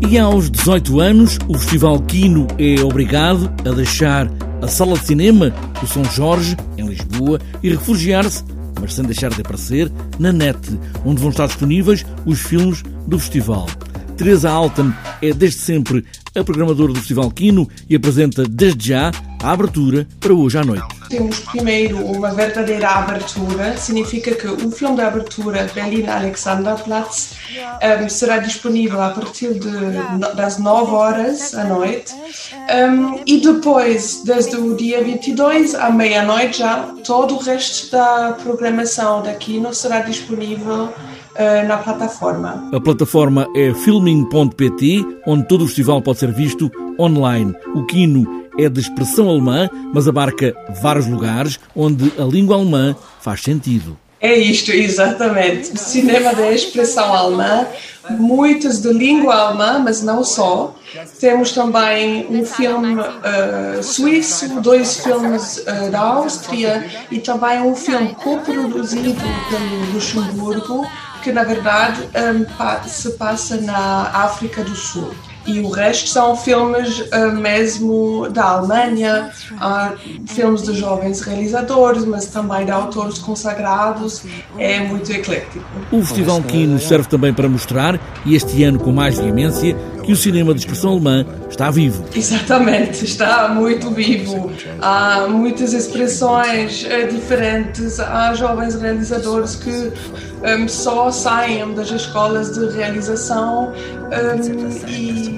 E aos 18 anos, o Festival Quino é obrigado a deixar a sala de cinema do São Jorge, em Lisboa, e refugiar-se, mas sem deixar de aparecer, na net, onde vão estar disponíveis os filmes do festival. Teresa Alten é desde sempre a programadora do Festival Quino e apresenta desde já a abertura para hoje à noite. Temos primeiro uma verdadeira abertura, significa que o filme de abertura Berlin Alexanderplatz um, será disponível a partir de, das 9 horas à noite um, e depois, desde o dia 22 à meia-noite, já todo o resto da programação da Kino será disponível uh, na plataforma. A plataforma é filming.pt, onde todo o festival pode ser visto online. O Kino é de expressão alemã, mas abarca vários lugares onde a língua alemã faz sentido. É isto, exatamente. Cinema de expressão alemã, muitos de língua alemã, mas não só. Temos também um filme uh, suíço, dois filmes uh, da Áustria e também um filme co-produzido pelo Luxemburgo, que na verdade um, se passa na África do Sul e o resto são filmes uh, mesmo da Alemanha, uh, filmes de jovens realizadores, mas também de autores consagrados. É muito eclético. O Festival Kino serve também para mostrar, e este ano com mais veemência, que o cinema de expressão alemã está vivo. Exatamente, está muito vivo. Há muitas expressões uh, diferentes, há jovens realizadores que um, só saem das escolas de realização um, e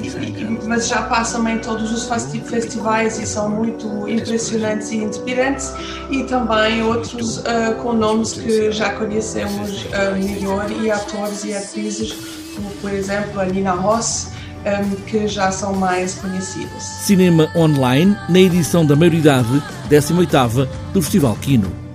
mas já passam em todos os festivais e são muito impressionantes e inspirantes e também outros uh, com nomes que já conhecemos uh, melhor e atores e atrizes como por exemplo a Nina Ross que já são mais conhecidas. Cinema Online na edição da maioridade 18ª do Festival Kino.